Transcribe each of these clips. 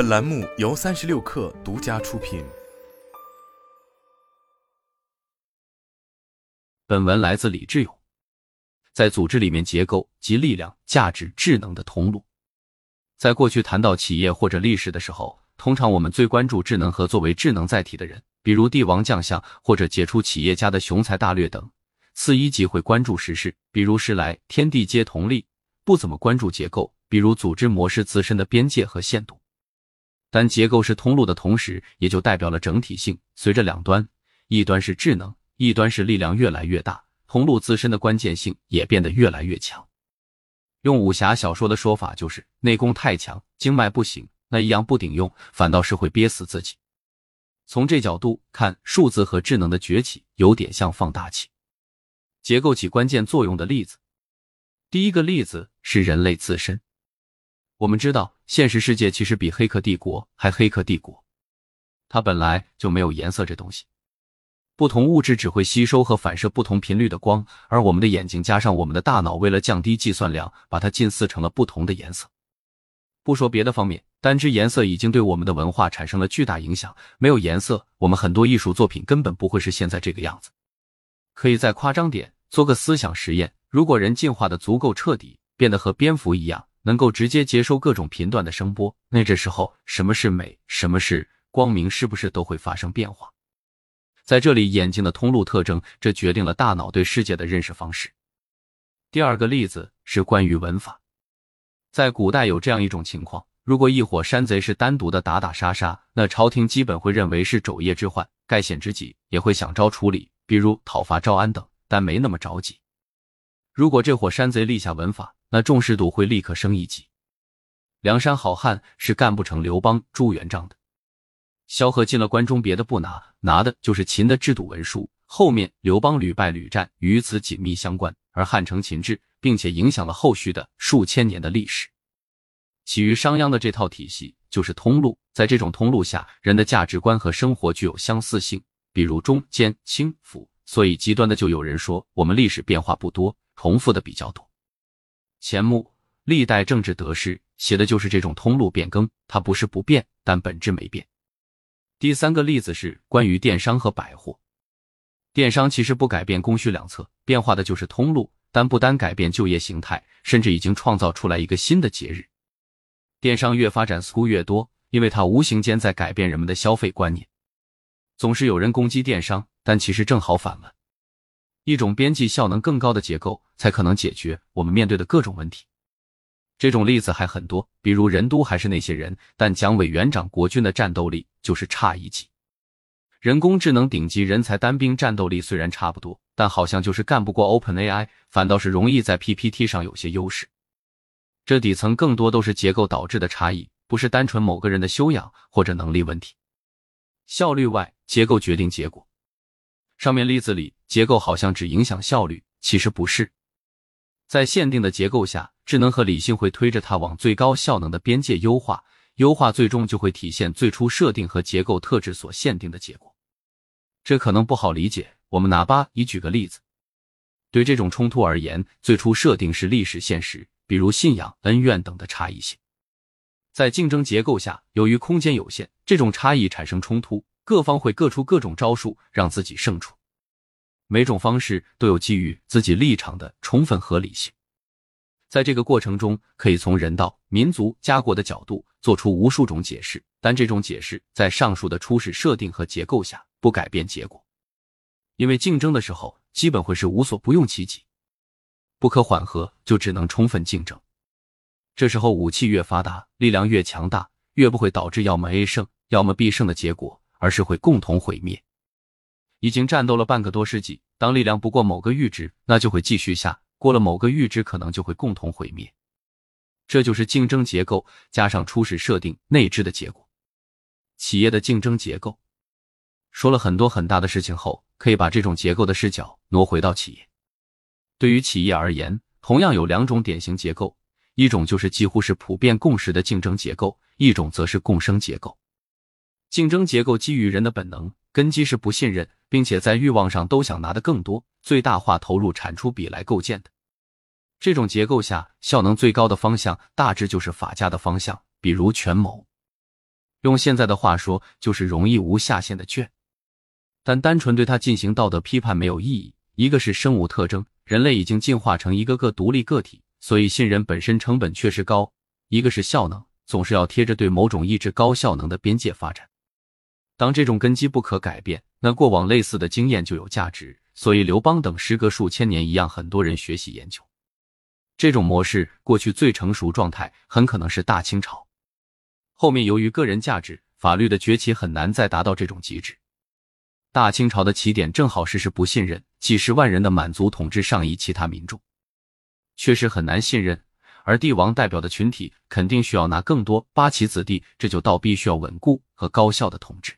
本栏目由三十六氪独家出品。本文来自李志勇。在组织里面，结构及力量、价值、智能的通路。在过去谈到企业或者历史的时候，通常我们最关注智能和作为智能载体的人，比如帝王将相或者杰出企业家的雄才大略等。次一级会关注时事，比如时来天地皆同力，不怎么关注结构，比如组织模式自身的边界和限度。但结构是通路的同时，也就代表了整体性。随着两端，一端是智能，一端是力量越来越大，通路自身的关键性也变得越来越强。用武侠小说的说法，就是内功太强，经脉不行，那一样不顶用，反倒是会憋死自己。从这角度看，数字和智能的崛起有点像放大器，结构起关键作用的例子。第一个例子是人类自身。我们知道，现实世界其实比《黑客帝国》还《黑客帝国》，它本来就没有颜色这东西。不同物质只会吸收和反射不同频率的光，而我们的眼睛加上我们的大脑，为了降低计算量，把它近似成了不同的颜色。不说别的方面，单只颜色已经对我们的文化产生了巨大影响。没有颜色，我们很多艺术作品根本不会是现在这个样子。可以再夸张点，做个思想实验：如果人进化的足够彻底，变得和蝙蝠一样。能够直接接收各种频段的声波，那这时候什么是美，什么是光明，是不是都会发生变化？在这里，眼睛的通路特征，这决定了大脑对世界的认识方式。第二个例子是关于文法，在古代有这样一种情况：如果一伙山贼是单独的打打杀杀，那朝廷基本会认为是昼夜之患，盖险之急，也会想招处理，比如讨伐招安等，但没那么着急。如果这伙山贼立下文法，那重视度会立刻升一级。梁山好汉是干不成刘邦、朱元璋的。萧何进了关中，别的不拿，拿的就是秦的制度文书。后面刘邦屡败屡战，与此紧密相关。而汉承秦制，并且影响了后续的数千年的历史。起于商鞅的这套体系就是通路，在这种通路下，人的价值观和生活具有相似性，比如中、间、轻、浮。所以极端的就有人说，我们历史变化不多，重复的比较多。钱穆历代政治得失写的就是这种通路变更，它不是不变，但本质没变。第三个例子是关于电商和百货。电商其实不改变供需两侧，变化的就是通路，但不单改变就业形态，甚至已经创造出来一个新的节日。电商越发展，似乎越多，因为它无形间在改变人们的消费观念。总是有人攻击电商，但其实正好反了。一种边际效能更高的结构，才可能解决我们面对的各种问题。这种例子还很多，比如任督还是那些人，但蒋委员长国军的战斗力就是差一级。人工智能顶级人才单兵战斗力虽然差不多，但好像就是干不过 OpenAI，反倒是容易在 PPT 上有些优势。这底层更多都是结构导致的差异，不是单纯某个人的修养或者能力问题。效率外，结构决定结果。上面例子里，结构好像只影响效率，其实不是。在限定的结构下，智能和理性会推着它往最高效能的边界优化，优化最终就会体现最初设定和结构特质所限定的结果。这可能不好理解，我们拿巴以举个例子。对这种冲突而言，最初设定是历史现实，比如信仰、恩怨等的差异性。在竞争结构下，由于空间有限，这种差异产生冲突。各方会各出各种招数，让自己胜出。每种方式都有基于自己立场的充分合理性。在这个过程中，可以从人道、民族、家国的角度做出无数种解释，但这种解释在上述的初始设定和结构下不改变结果。因为竞争的时候，基本会是无所不用其极，不可缓和，就只能充分竞争。这时候武器越发达，力量越强大，越不会导致要么 A 胜，要么 B 胜的结果。而是会共同毁灭。已经战斗了半个多世纪，当力量不过某个阈值，那就会继续下；过了某个阈值，可能就会共同毁灭。这就是竞争结构加上初始设定内置的结果。企业的竞争结构说了很多很大的事情后，可以把这种结构的视角挪回到企业。对于企业而言，同样有两种典型结构：一种就是几乎是普遍共识的竞争结构，一种则是共生结构。竞争结构基于人的本能，根基是不信任，并且在欲望上都想拿的更多，最大化投入产出比来构建的。这种结构下，效能最高的方向大致就是法家的方向，比如权谋。用现在的话说，就是容易无下限的卷。但单纯对它进行道德批判没有意义。一个是生物特征，人类已经进化成一个个独立个体，所以信任本身成本确实高；一个是效能，总是要贴着对某种意志高效能的边界发展。当这种根基不可改变，那过往类似的经验就有价值。所以刘邦等时隔数千年一样，很多人学习研究这种模式。过去最成熟状态很可能是大清朝，后面由于个人价值、法律的崛起，很难再达到这种极致。大清朝的起点正好是是不信任，几十万人的满族统治上亿其他民众，确实很难信任。而帝王代表的群体肯定需要拿更多八旗子弟，这就倒逼需要稳固和高效的统治。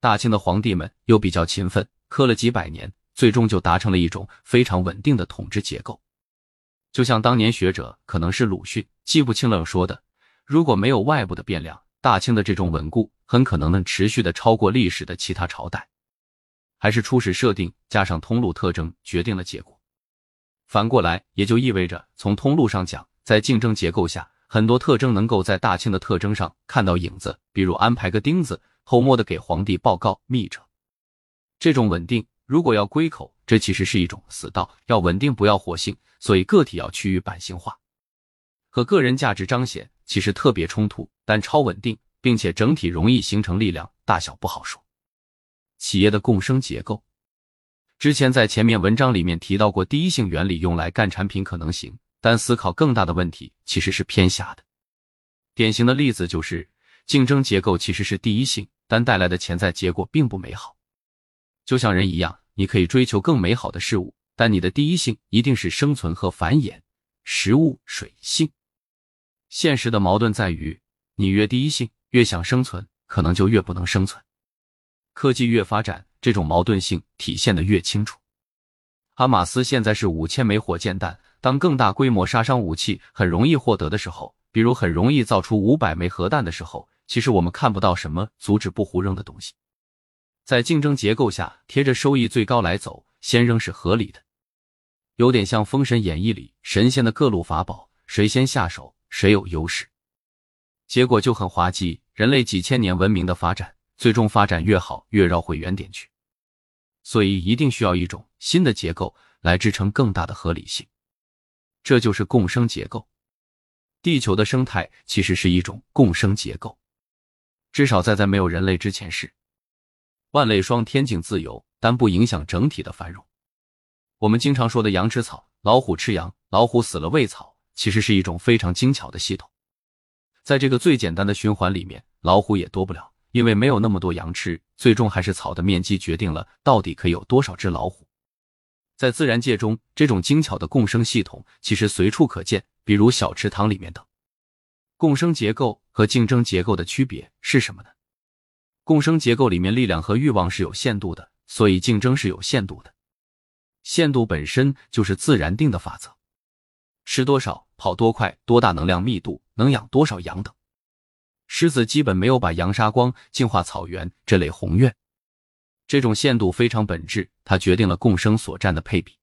大清的皇帝们又比较勤奋，磕了几百年。最终就达成了一种非常稳定的统治结构，就像当年学者可能是鲁迅记不清了说的：“如果没有外部的变量，大清的这种稳固很可能能持续的超过历史的其他朝代。”还是初始设定加上通路特征决定了结果。反过来也就意味着，从通路上讲，在竞争结构下，很多特征能够在大清的特征上看到影子，比如安排个钉子，偷摸的给皇帝报告密着，这种稳定。如果要归口，这其实是一种死道，要稳定不要活性，所以个体要趋于板型化，和个人价值彰显其实特别冲突。但超稳定，并且整体容易形成力量大小不好说。企业的共生结构，之前在前面文章里面提到过，第一性原理用来干产品可能行，但思考更大的问题其实是偏狭的。典型的例子就是竞争结构其实是第一性，但带来的潜在结果并不美好。就像人一样，你可以追求更美好的事物，但你的第一性一定是生存和繁衍。食物水性，现实的矛盾在于，你越第一性，越想生存，可能就越不能生存。科技越发展，这种矛盾性体现的越清楚。哈马斯现在是五千枚火箭弹，当更大规模杀伤武器很容易获得的时候，比如很容易造出五百枚核弹的时候，其实我们看不到什么阻止不胡扔的东西。在竞争结构下，贴着收益最高来走，先扔是合理的，有点像《封神演义》里神仙的各路法宝，谁先下手谁有优势，结果就很滑稽。人类几千年文明的发展，最终发展越好越绕回原点去，所以一定需要一种新的结构来支撑更大的合理性，这就是共生结构。地球的生态其实是一种共生结构，至少在在没有人类之前是。万类双天境自由，但不影响整体的繁荣。我们经常说的“羊吃草，老虎吃羊”，老虎死了喂草，其实是一种非常精巧的系统。在这个最简单的循环里面，老虎也多不了，因为没有那么多羊吃，最终还是草的面积决定了到底可以有多少只老虎。在自然界中，这种精巧的共生系统其实随处可见，比如小池塘里面等。共生结构和竞争结构的区别是什么呢？共生结构里面，力量和欲望是有限度的，所以竞争是有限度的。限度本身就是自然定的法则，吃多少、跑多快、多大能量密度、能养多少羊等。狮子基本没有把羊杀光，净化草原这类宏愿。这种限度非常本质，它决定了共生所占的配比。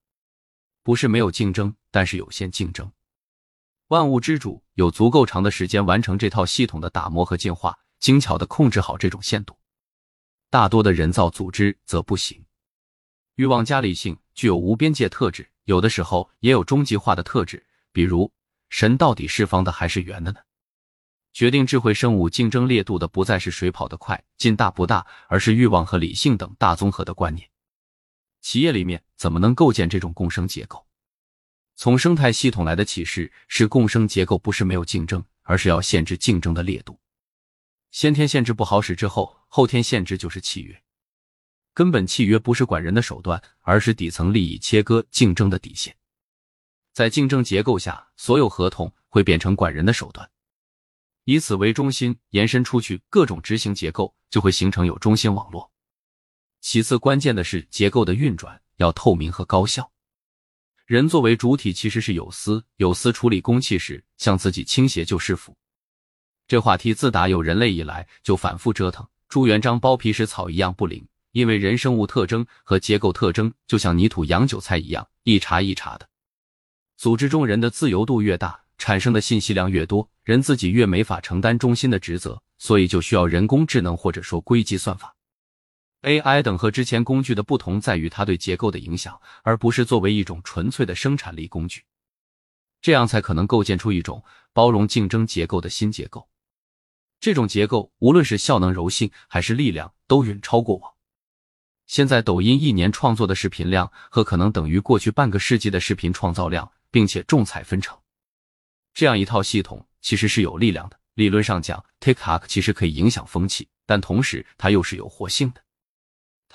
不是没有竞争，但是有限竞争。万物之主有足够长的时间完成这套系统的打磨和进化。精巧的控制好这种限度，大多的人造组织则不行。欲望加理性具有无边界特质，有的时候也有终极化的特质。比如，神到底是方的还是圆的呢？决定智慧生物竞争烈度的不再是谁跑得快、劲大不大，而是欲望和理性等大综合的观念。企业里面怎么能构建这种共生结构？从生态系统来的启示是，共生结构不是没有竞争，而是要限制竞争的烈度。先天限制不好使之后，后天限制就是契约。根本契约不是管人的手段，而是底层利益切割竞争的底线。在竞争结构下，所有合同会变成管人的手段，以此为中心延伸出去，各种执行结构就会形成有中心网络。其次，关键的是结构的运转要透明和高效。人作为主体，其实是有私，有私处理公器时向自己倾斜就是福。这话题自打有人类以来就反复折腾。朱元璋剥皮时草一样不灵，因为人生物特征和结构特征就像泥土养韭菜一样，一茬一茬的。组织中人的自由度越大，产生的信息量越多，人自己越没法承担中心的职责，所以就需要人工智能或者说硅基算法。AI 等和之前工具的不同在于它对结构的影响，而不是作为一种纯粹的生产力工具。这样才可能构建出一种包容竞争结构的新结构。这种结构无论是效能、柔性还是力量，都远超过我。现在抖音一年创作的视频量和可能等于过去半个世纪的视频创造量，并且重彩分成。这样一套系统其实是有力量的。理论上讲，TikTok 其实可以影响风气，但同时它又是有活性的。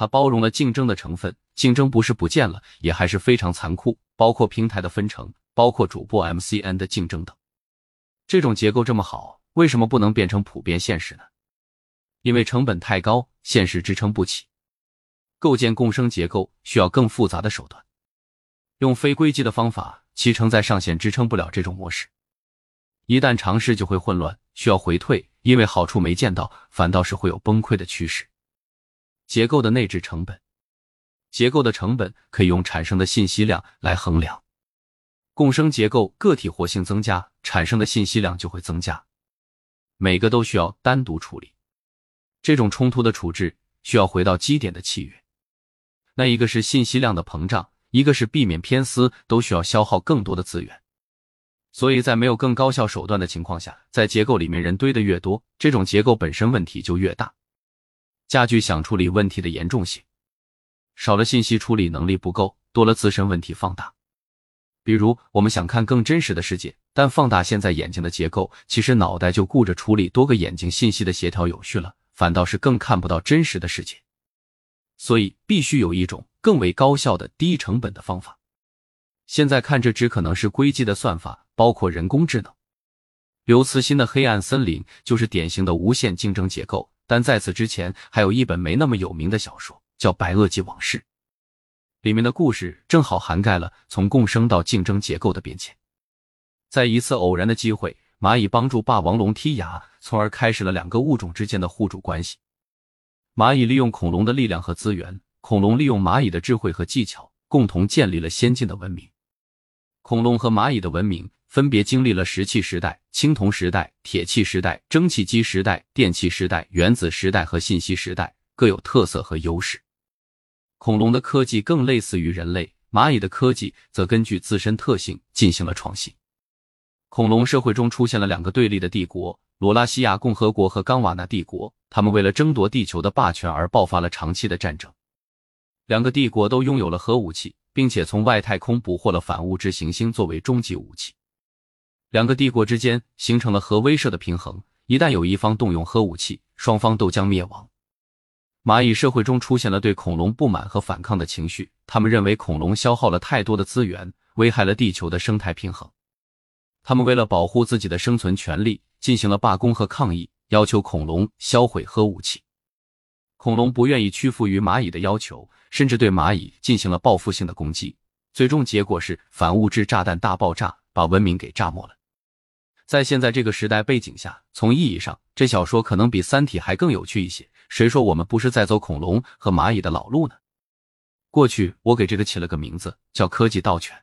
它包容了竞争的成分，竞争不是不见了，也还是非常残酷，包括平台的分成，包括主播 MCN 的竞争等。这种结构这么好，为什么不能变成普遍现实呢？因为成本太高，现实支撑不起。构建共生结构需要更复杂的手段，用非硅基的方法，其承载上限支撑不了这种模式。一旦尝试就会混乱，需要回退，因为好处没见到，反倒是会有崩溃的趋势。结构的内置成本，结构的成本可以用产生的信息量来衡量。共生结构个体活性增加，产生的信息量就会增加，每个都需要单独处理。这种冲突的处置需要回到基点的契约。那一个是信息量的膨胀，一个是避免偏私，都需要消耗更多的资源。所以在没有更高效手段的情况下，在结构里面人堆的越多，这种结构本身问题就越大，加剧想处理问题的严重性。少了信息处理能力不够，多了自身问题放大。比如我们想看更真实的世界，但放大现在眼睛的结构，其实脑袋就顾着处理多个眼睛信息的协调有序了，反倒是更看不到真实的世界。所以必须有一种更为高效的低成本的方法。现在看，这只可能是硅基的算法，包括人工智能。刘慈欣的《黑暗森林》就是典型的无限竞争结构，但在此之前还有一本没那么有名的小说，叫《白垩纪往事》，里面的故事正好涵盖了从共生到竞争结构的变迁。在一次偶然的机会，蚂蚁帮助霸王龙剔牙，从而开始了两个物种之间的互助关系。蚂蚁利用恐龙的力量和资源，恐龙利用蚂蚁的智慧和技巧，共同建立了先进的文明。恐龙和蚂蚁的文明分别经历了石器时代、青铜时代、铁器时代、蒸汽机时代、电气时代、原子时代和信息时代，各有特色和优势。恐龙的科技更类似于人类，蚂蚁的科技则根据自身特性进行了创新。恐龙社会中出现了两个对立的帝国：罗拉西亚共和国和冈瓦纳帝国。他们为了争夺地球的霸权而爆发了长期的战争。两个帝国都拥有了核武器，并且从外太空捕获了反物质行星作为终极武器。两个帝国之间形成了核威慑的平衡，一旦有一方动用核武器，双方都将灭亡。蚂蚁社会中出现了对恐龙不满和反抗的情绪，他们认为恐龙消耗了太多的资源，危害了地球的生态平衡。他们为了保护自己的生存权利，进行了罢工和抗议。要求恐龙销毁核武器，恐龙不愿意屈服于蚂蚁的要求，甚至对蚂蚁进行了报复性的攻击。最终结果是反物质炸弹大爆炸，把文明给炸没了。在现在这个时代背景下，从意义上，这小说可能比《三体》还更有趣一些。谁说我们不是在走恐龙和蚂蚁的老路呢？过去我给这个起了个名字，叫科技盗犬。